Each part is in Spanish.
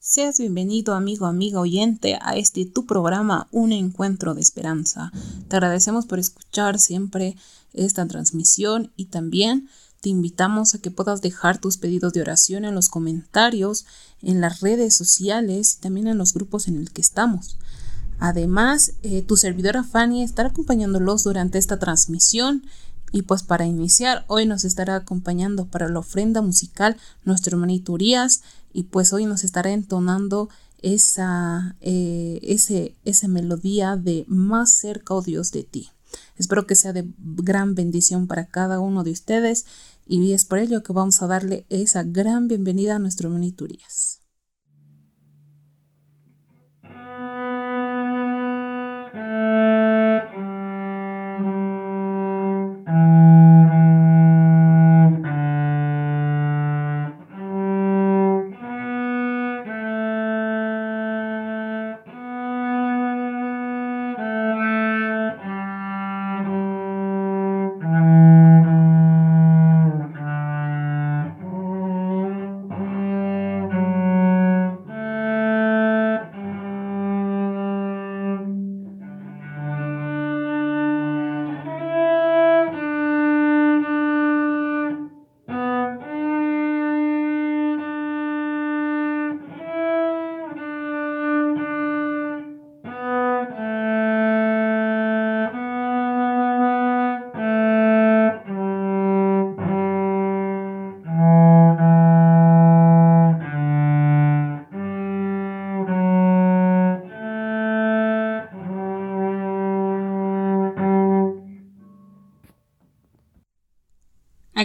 Seas bienvenido amigo, amiga oyente a este tu programa Un Encuentro de Esperanza. Te agradecemos por escuchar siempre esta transmisión y también te invitamos a que puedas dejar tus pedidos de oración en los comentarios, en las redes sociales y también en los grupos en el que estamos. Además, eh, tu servidora Fanny estará acompañándolos durante esta transmisión y pues para iniciar, hoy nos estará acompañando para la ofrenda musical nuestro hermanito Urias y pues hoy nos estará entonando esa, eh, ese, melodía de más cerca, oh Dios, de ti. Espero que sea de gran bendición para cada uno de ustedes y es por ello que vamos a darle esa gran bienvenida a nuestro hermanito Urias.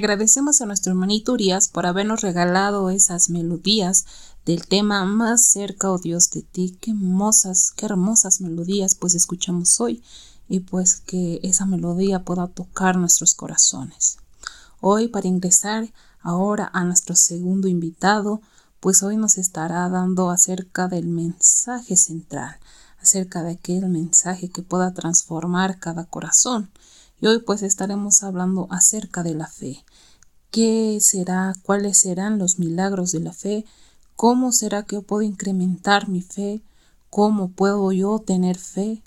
Agradecemos a nuestro hermanito Urias por habernos regalado esas melodías del tema Más cerca, oh Dios, de ti. Qué hermosas, qué hermosas melodías pues escuchamos hoy y pues que esa melodía pueda tocar nuestros corazones. Hoy para ingresar ahora a nuestro segundo invitado, pues hoy nos estará dando acerca del mensaje central, acerca de aquel mensaje que pueda transformar cada corazón. Y hoy pues estaremos hablando acerca de la fe. ¿Qué será? ¿Cuáles serán los milagros de la fe? ¿Cómo será que yo puedo incrementar mi fe? ¿Cómo puedo yo tener fe?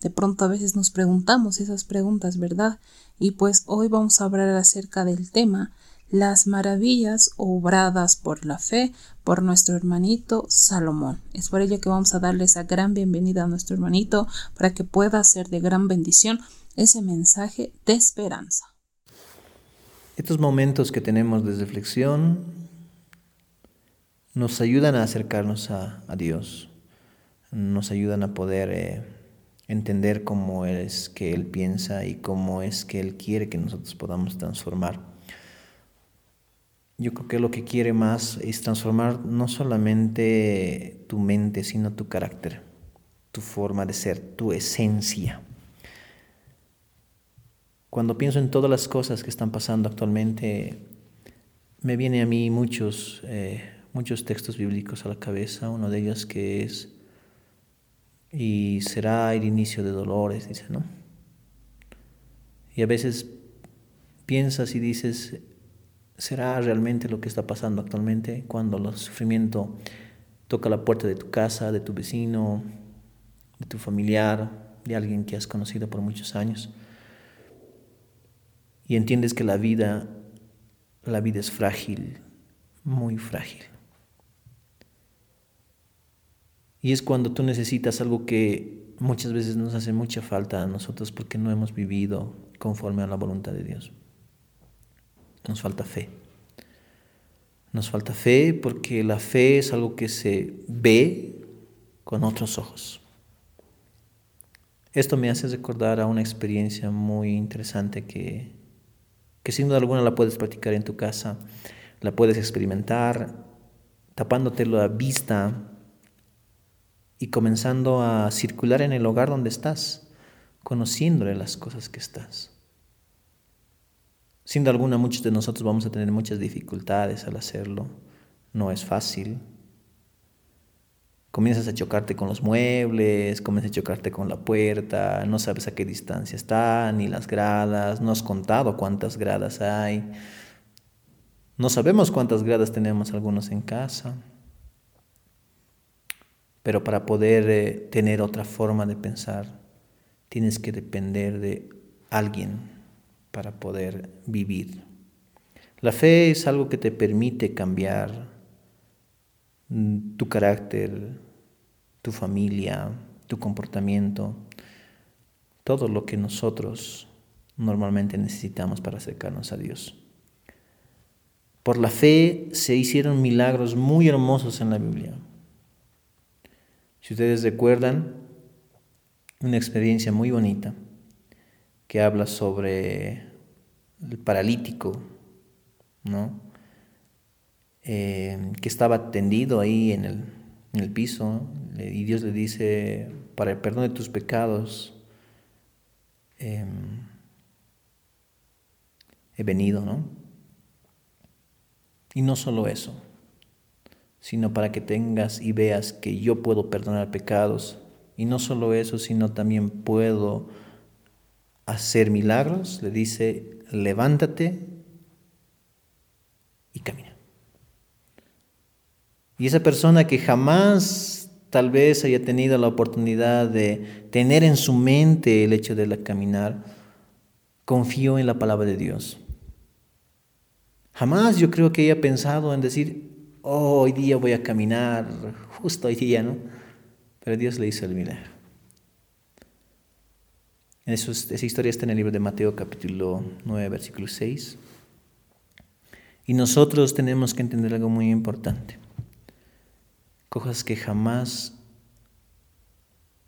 De pronto a veces nos preguntamos esas preguntas, ¿verdad? Y pues hoy vamos a hablar acerca del tema las maravillas obradas por la fe por nuestro hermanito Salomón. Es por ello que vamos a darle esa gran bienvenida a nuestro hermanito para que pueda ser de gran bendición ese mensaje de esperanza. Estos momentos que tenemos de reflexión nos ayudan a acercarnos a, Dios, nos ayudan a poder eh, entender cómo es que Él piensa y cómo es que Él quiere que nosotros podamos transformar. Yo creo que lo que quiere más es transformar no solamente tu mente, sino tu carácter, tu forma de ser, tu esencia. Cuando pienso en todas las cosas que están pasando actualmente, me viene a mí muchos, eh, muchos textos bíblicos a la cabeza. Uno de ellos que es, y será el inicio de dolores, dice, ¿no? Y a veces piensas y dices, ¿será realmente lo que está pasando actualmente cuando el sufrimiento toca la puerta de tu casa, de tu vecino, de tu familiar, de alguien que has conocido por muchos años? Y entiendes que la vida, la vida es frágil, muy frágil. Y es cuando tú necesitas algo que muchas veces nos hace mucha falta a nosotros porque no hemos vivido conforme a la voluntad de Dios. Nos falta fe. Nos falta fe porque la fe es algo que se ve con otros ojos. Esto me hace recordar a una experiencia muy interesante que que sin duda alguna la puedes practicar en tu casa, la puedes experimentar tapándote la vista y comenzando a circular en el hogar donde estás, conociéndole las cosas que estás. Sin duda alguna muchos de nosotros vamos a tener muchas dificultades al hacerlo, no es fácil, comienzas a chocarte con los muebles, comienzas a chocarte con la puerta, no sabes a qué distancia está, ni las gradas, no has contado cuántas gradas hay, no sabemos cuántas gradas tenemos algunos en casa. Pero para poder eh, tener otra forma de pensar, tienes que depender de alguien para poder vivir. La fe es algo que te permite cambiar tu carácter, tu familia, tu comportamiento, todo lo que nosotros normalmente necesitamos para acercarnos a Dios. Por la fe se hicieron milagros muy hermosos en la Biblia. Si ustedes recuerdan, una experiencia muy bonita que habla sobre el paralítico, ¿no? Eh, que estaba tendido ahí en el, en el piso y Dios le dice, para el perdón de tus pecados, em, he venido, ¿no? Y no solo eso, sino para que tengas y veas que yo puedo perdonar pecados. Y no solo eso, sino también puedo hacer milagros. Le dice, levántate y camina. Y esa persona que jamás tal vez haya tenido la oportunidad de tener en su mente el hecho de caminar, confió en la palabra de Dios. Jamás yo creo que haya pensado en decir, oh, hoy día voy a caminar, justo hoy día, ¿no? Pero Dios le hizo el milagro. Esa historia está en el libro de Mateo capítulo 9, versículo 6. Y nosotros tenemos que entender algo muy importante. Cosas que jamás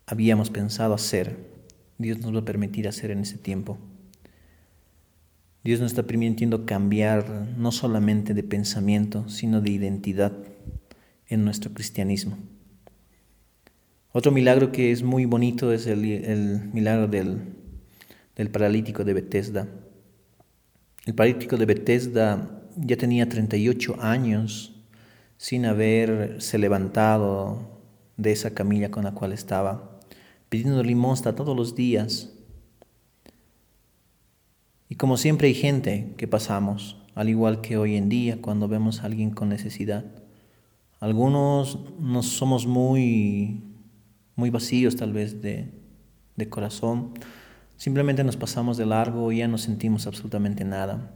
habíamos pensado hacer, Dios nos va a permitir hacer en ese tiempo. Dios nos está permitiendo cambiar no solamente de pensamiento, sino de identidad en nuestro cristianismo. Otro milagro que es muy bonito es el, milagro del, del, paralítico de Bethesda. El paralítico de Bethesda ya tenía 38 años sin haberse levantado de esa camilla con la cual estaba, pidiendo limosna todos los días y como siempre hay gente que pasamos, al igual que hoy en día cuando vemos a alguien con necesidad. Algunos no somos muy, muy vacíos tal vez de, de corazón. Simplemente nos pasamos de largo y ya no sentimos absolutamente nada.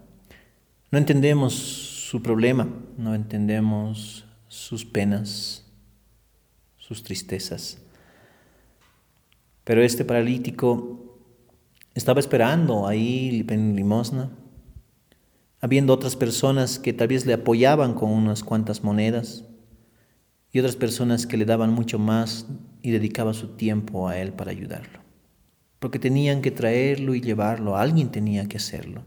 No entendemos su problema, no entendemos sus penas, sus tristezas. Pero este paralítico estaba esperando ahí en limosna, habiendo otras personas que tal vez le apoyaban con unas cuantas monedas y otras personas que le daban mucho más y dedicaban su tiempo a él para ayudarlo. Porque tenían que traerlo y llevarlo, alguien tenía que hacerlo.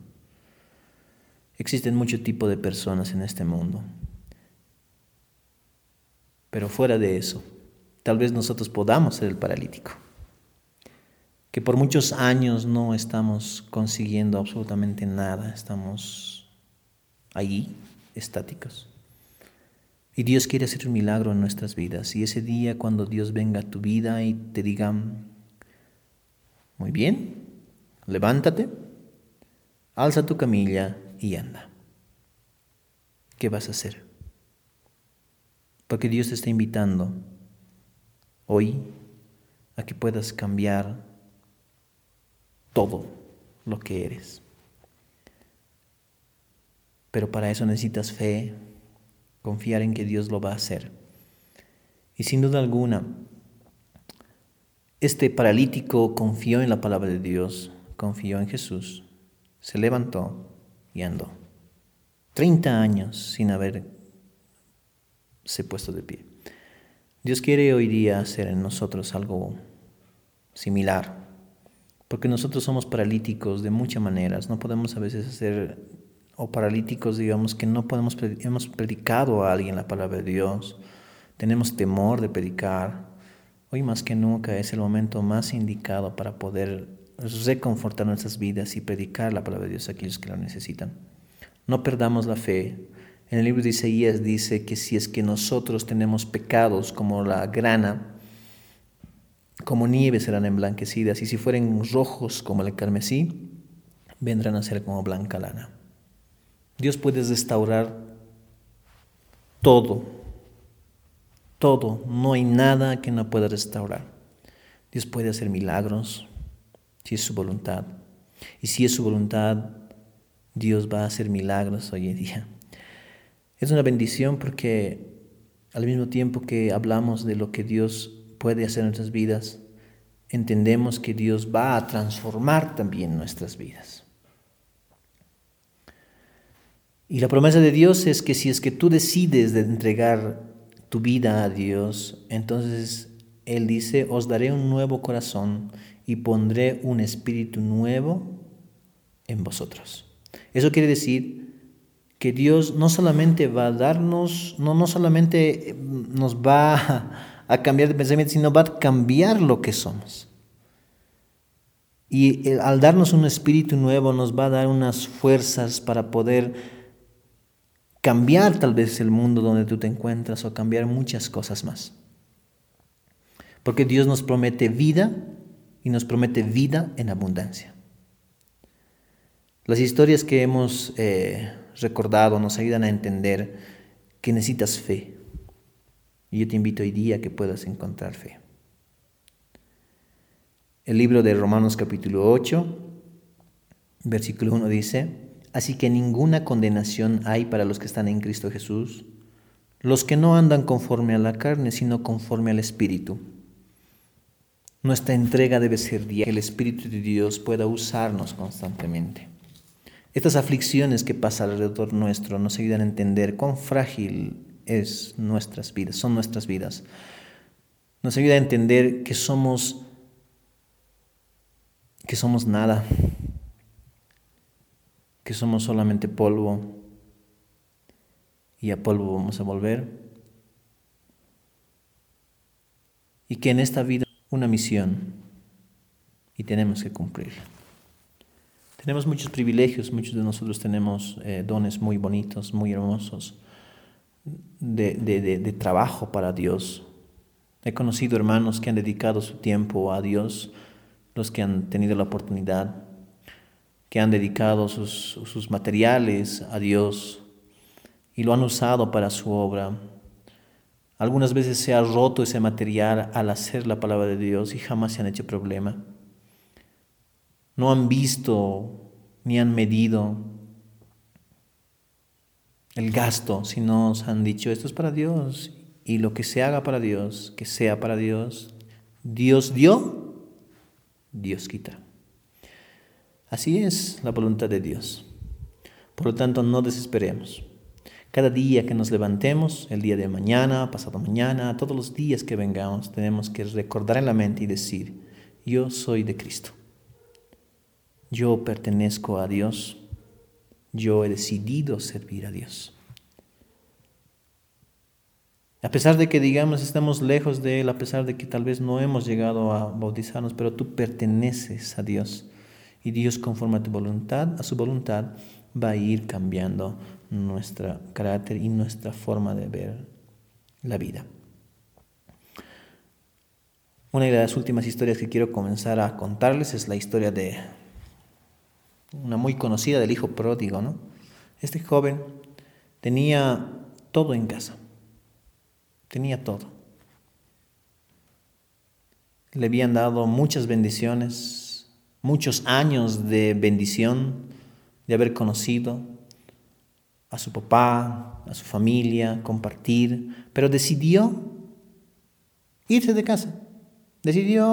Existen muchos tipos de personas en este mundo. Pero fuera de eso, tal vez nosotros podamos ser el paralítico que por muchos años no estamos consiguiendo absolutamente nada, estamos allí, estáticos. Y Dios quiere hacer un milagro en nuestras vidas. Y ese día cuando Dios venga a tu vida y te diga, muy bien, levántate, alza tu camilla y anda. ¿Qué vas a hacer? Porque Dios te está invitando hoy a que puedas cambiar todo lo que eres. Pero para eso necesitas fe, confiar en que Dios lo va a hacer. Y sin duda alguna, este paralítico confió en la palabra de Dios, confió en Jesús, se levantó y andó. Treinta años sin haberse puesto de pie. Dios quiere hoy día hacer en nosotros algo similar porque nosotros somos paralíticos de muchas maneras, no podemos a veces hacer, o paralíticos, digamos, que no podemos, hemos predicado a alguien la palabra de Dios, tenemos temor de predicar. Hoy más que nunca es el momento más indicado para poder reconfortar nuestras vidas y predicar la palabra de Dios a aquellos que la necesitan. No perdamos la fe. En el libro de Isaías dice que si es que nosotros tenemos pecados como la grana, como nieve serán emblanquecidas, y si fueren rojos como el carmesí, vendrán a ser como blanca lana. Dios puede restaurar todo, todo, no hay nada que no pueda restaurar. Dios puede hacer milagros si es su voluntad. Y si es su voluntad, Dios va a hacer milagros hoy en día. Es una bendición porque al mismo tiempo que hablamos de lo que Dios puede hacer en nuestras vidas, entendemos que Dios va a transformar también nuestras vidas. Y la promesa de Dios es que si es que tú decides de entregar tu vida a Dios, entonces Él dice, os daré un nuevo corazón y pondré un espíritu nuevo en vosotros. Eso quiere decir que Dios no solamente va a darnos, no, no solamente nos va a cambiar de pensamiento, sino va a cambiar lo que somos. Y al darnos un espíritu nuevo nos va a dar unas fuerzas para poder cambiar tal vez el mundo donde tú te encuentras o cambiar muchas cosas más. Porque Dios nos promete vida y nos promete vida en abundancia. Las historias que hemos eh, recordado nos ayudan a entender que necesitas fe. Y yo te invito hoy día a que puedas encontrar fe. El libro de Romanos capítulo 8, versículo 1 dice, Así que ninguna condenación hay para los que están en Cristo Jesús, los que no andan conforme a la carne, sino conforme al Espíritu. Nuestra entrega debe ser diaria, que el Espíritu de Dios pueda usarnos constantemente. Estas aflicciones que pasan alrededor nuestro nos ayudan a entender cuán frágil es nuestras vidas, son nuestras vidas. Nos ayuda a entender que somos que somos nada, que somos solamente polvo y a polvo vamos a volver. Y que en esta vida una misión y tenemos que cumplirla. Tenemos muchos privilegios, muchos de nosotros tenemos eh, dones muy bonitos, muy hermosos de, trabajo para Dios. He conocido hermanos que han dedicado su tiempo a Dios, los que han tenido la oportunidad, que han dedicado sus, sus materiales a Dios y lo han usado para su obra. Algunas veces se ha roto ese material al hacer la palabra de Dios y jamás se han hecho problema no han visto ni han medido el gasto, sino nos han dicho, esto es para Dios y lo que se haga para Dios, que sea para Dios. Dios dio, Dios quita. Así es la voluntad de Dios. Por lo tanto, no desesperemos. Cada día que nos levantemos, el día de mañana, pasado mañana, todos los días que vengamos, tenemos que recordar en la mente y decir, yo soy de Cristo. Yo pertenezco a Dios. Yo he decidido servir a Dios. A pesar de que digamos estamos lejos de Él, a pesar de que tal vez no hemos llegado a bautizarnos, pero tú perteneces a Dios. Y Dios conforme a tu voluntad, a su voluntad, va a ir cambiando nuestro carácter y nuestra forma de ver la vida. Una de las últimas historias que quiero comenzar a contarles es la historia de una muy conocida del hijo pródigo, ¿no? Este joven tenía todo en casa, tenía todo. Le habían dado muchas bendiciones, muchos años de bendición, de haber conocido a su papá, a su familia, compartir, pero decidió irse de casa. Decidió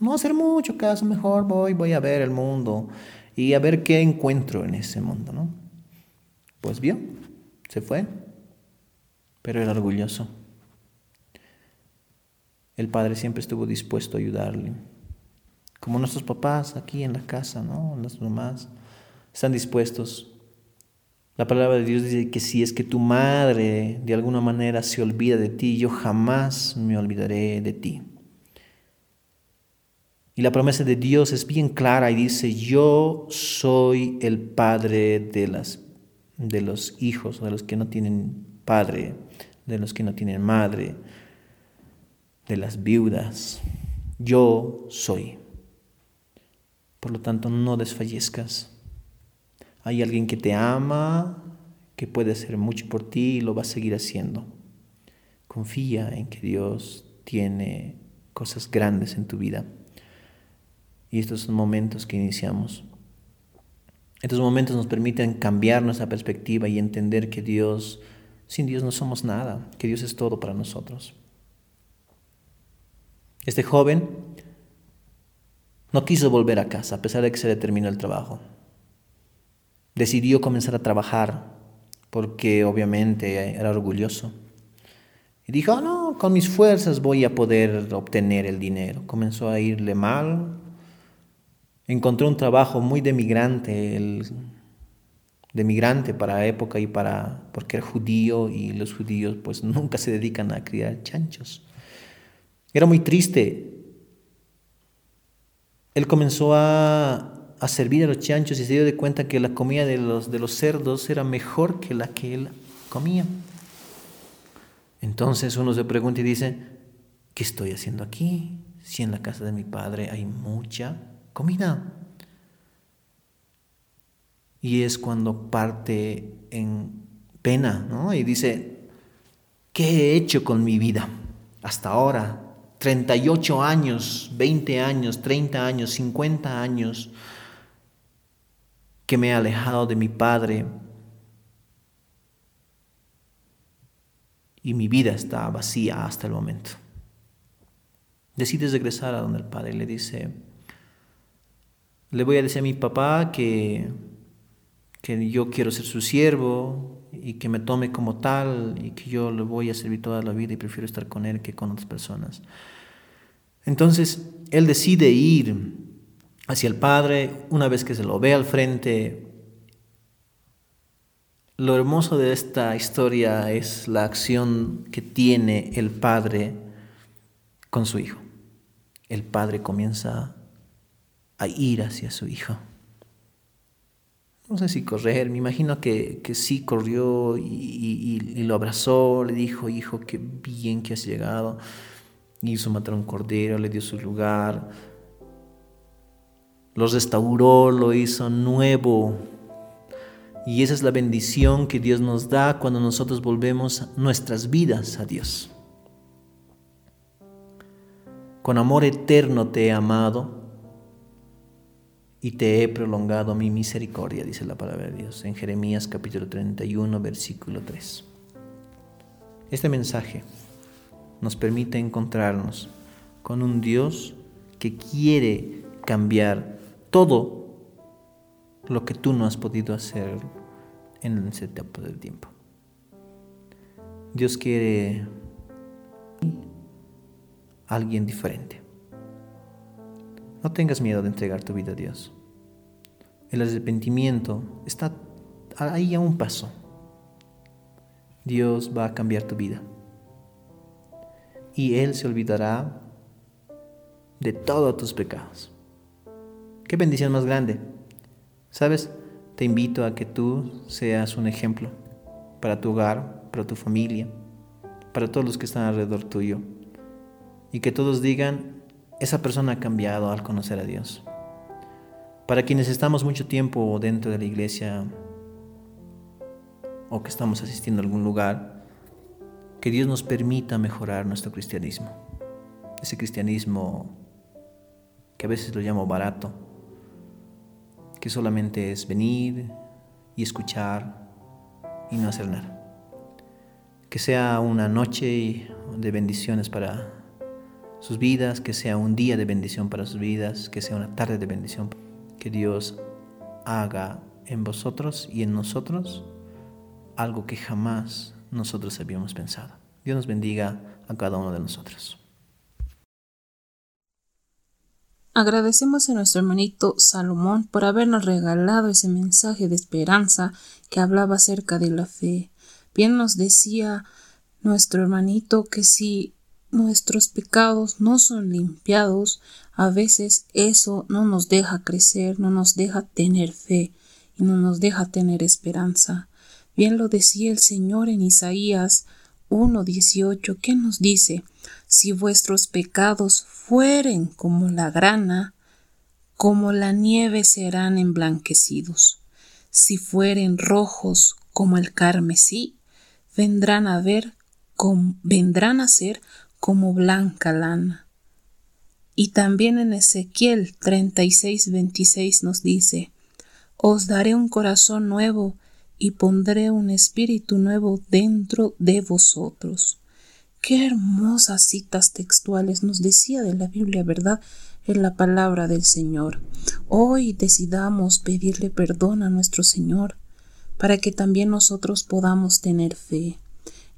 no hacer mucho caso, mejor voy, voy a ver el mundo, y a ver qué encuentro en ese mundo, ¿no? Pues vio, se fue, pero era orgulloso. El padre siempre estuvo dispuesto a ayudarle. Como nuestros papás aquí en la casa, ¿no? Nuestras mamás están dispuestos. La palabra de Dios dice que si es que tu madre de alguna manera se olvida de ti, yo jamás me olvidaré de ti. Y la promesa de Dios es bien clara y dice, yo soy el padre de, las, de los hijos, de los que no tienen padre, de los que no tienen madre, de las viudas. Yo soy. Por lo tanto, no desfallezcas. Hay alguien que te ama, que puede hacer mucho por ti y lo va a seguir haciendo. confía en que Dios tiene cosas grandes en tu vida. Y estos son momentos que iniciamos. Estos momentos nos permiten cambiar nuestra perspectiva y entender que Dios, sin Dios no somos nada, que Dios es todo para nosotros. Este joven no quiso volver a casa a pesar de que se le terminó el trabajo. Decidió comenzar a trabajar porque obviamente era orgulloso. Y dijo, no, con mis fuerzas voy a poder obtener el dinero. Comenzó a irle mal. Encontró un trabajo muy de migrante, de migrante para época y para, porque era judío y los judíos pues nunca se dedican a criar chanchos. Era muy triste. Él comenzó a, a servir a los chanchos y se dio de cuenta que la comida de los, de los cerdos era mejor que la que él comía. Entonces uno se pregunta y dice, ¿qué estoy haciendo aquí? Si en la casa de mi padre hay mucha comida. Y es cuando parte en pena, ¿no? Y dice, ¿qué he hecho con mi vida hasta ahora? 38 años, 20 años, 30 años, 50 años que me he alejado de mi Padre y mi vida está vacía hasta el momento. Decides regresar a donde el Padre le dice, le voy a decir a mi papá que, que yo quiero ser su siervo y que me tome como tal y que yo le voy a servir toda la vida y prefiero estar con él que con otras personas. Entonces, él decide ir hacia el Padre, una vez que se lo ve al frente. Lo hermoso de esta historia es la acción que tiene el Padre con su Hijo. El Padre comienza a ir hacia su Hijo. No sé si correr, me imagino que, sí corrió y, y, lo abrazó, le dijo, hijo, qué bien que has llegado. Hizo matar un cordero, le dio su lugar, lo restauró, lo hizo nuevo. Y esa es la bendición que Dios nos da cuando nosotros volvemos nuestras vidas a Dios. Con amor eterno te he amado y te he prolongado mi misericordia, dice la palabra de Dios en Jeremías capítulo 31, versículo 3. Este mensaje nos permite encontrarnos con un Dios que quiere cambiar todo lo que tú no has podido hacer en ese tiempo del tiempo. Dios quiere alguien diferente. No tengas miedo de entregar tu vida a Dios. El arrepentimiento está ahí a un paso. Dios va a cambiar tu vida. Y Él se olvidará de todos tus pecados. Qué bendición más grande. ¿Sabes? Te invito a que tú seas un ejemplo para tu hogar, para tu familia, para todos los que están alrededor tuyo. Y que todos digan, esa persona ha cambiado al conocer a Dios. Para quienes estamos mucho tiempo dentro de la iglesia o que estamos asistiendo a algún lugar, que Dios nos permita mejorar nuestro cristianismo. Ese cristianismo que a veces lo llamo barato, que solamente es venir y escuchar y no hacer nada. Que sea una noche de bendiciones para sus vidas, que sea un día de bendición para sus vidas, que sea una tarde de bendición. Que Dios haga en vosotros y en nosotros algo que jamás nosotros habíamos pensado. Dios nos bendiga a cada uno de nosotros. Agradecemos a nuestro hermanito Salomón por habernos regalado ese mensaje de esperanza que hablaba acerca de la fe. Bien nos decía nuestro hermanito que si nuestros pecados no son limpiados, a veces eso no nos deja crecer, no nos deja tener fe y no nos deja tener esperanza. Bien lo decía el Señor en Isaías 1.18, que nos dice, si vuestros pecados fueren como la grana, como la nieve serán emblanquecidos. Si fueren rojos como el carmesí, vendrán a ver vendrán a ser como blanca lana. Y también en Ezequiel 36, 26 nos dice, Os daré un corazón nuevo y pondré un espíritu nuevo dentro de vosotros. Qué hermosas citas textuales nos decía de la Biblia, ¿verdad? En la palabra del Señor. Hoy decidamos pedirle perdón a nuestro Señor para que también nosotros podamos tener fe.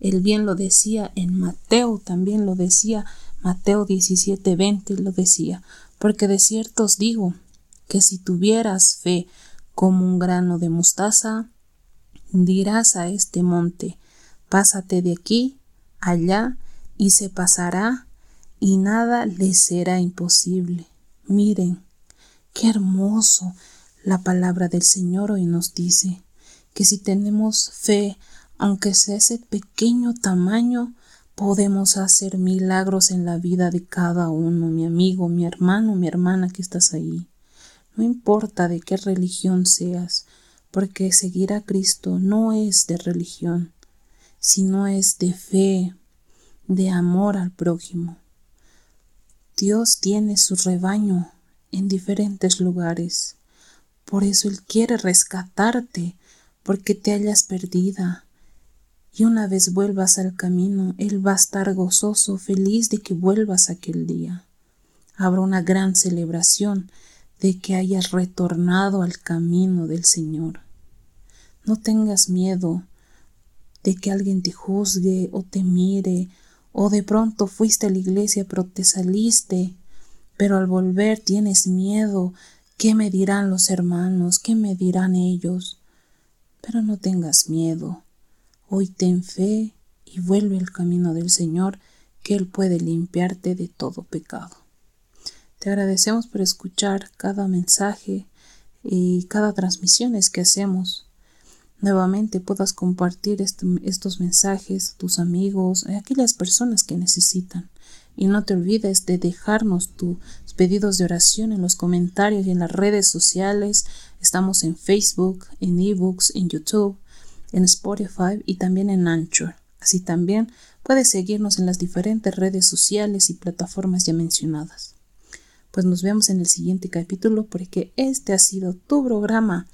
Él bien lo decía en Mateo, también lo decía Mateo 17, 20 lo decía, porque de cierto os digo que si tuvieras fe como un grano de mostaza, dirás a este monte, pásate de aquí, allá, y se pasará, y nada le será imposible. Miren, qué hermoso la palabra del Señor hoy nos dice que si tenemos fe, aunque sea ese pequeño tamaño, podemos hacer milagros en la vida de cada uno, mi amigo, mi hermano, mi hermana que estás ahí. No importa de qué religión seas, porque seguir a Cristo no es de religión, sino es de fe, de amor al prójimo. Dios tiene su rebaño en diferentes lugares. Por eso Él quiere rescatarte, porque te hayas perdida. Y una vez vuelvas al camino, Él va a estar gozoso, feliz de que vuelvas aquel día. Habrá una gran celebración de que hayas retornado al camino del Señor. No tengas miedo de que alguien te juzgue o te mire, o de pronto fuiste a la iglesia pero te saliste, pero al volver tienes miedo. ¿Qué me dirán los hermanos? ¿Qué me dirán ellos? Pero no tengas miedo. Hoy ten fe y vuelve al camino del Señor, que Él puede limpiarte de todo pecado. Te agradecemos por escuchar cada mensaje y cada transmisión que hacemos. Nuevamente puedas compartir este, estos mensajes a tus amigos, a aquellas personas que necesitan. Y no te olvides de dejarnos tus pedidos de oración en los comentarios y en las redes sociales. Estamos en Facebook, en eBooks, en YouTube, en Spotify y también en Anchor. Así también puedes seguirnos en las diferentes redes sociales y plataformas ya mencionadas. Pues nos vemos en el siguiente capítulo porque este ha sido tu programa,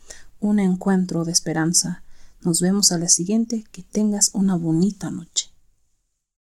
un encuentro de esperanza. Nos vemos a la siguiente, que tengas una bonita noche.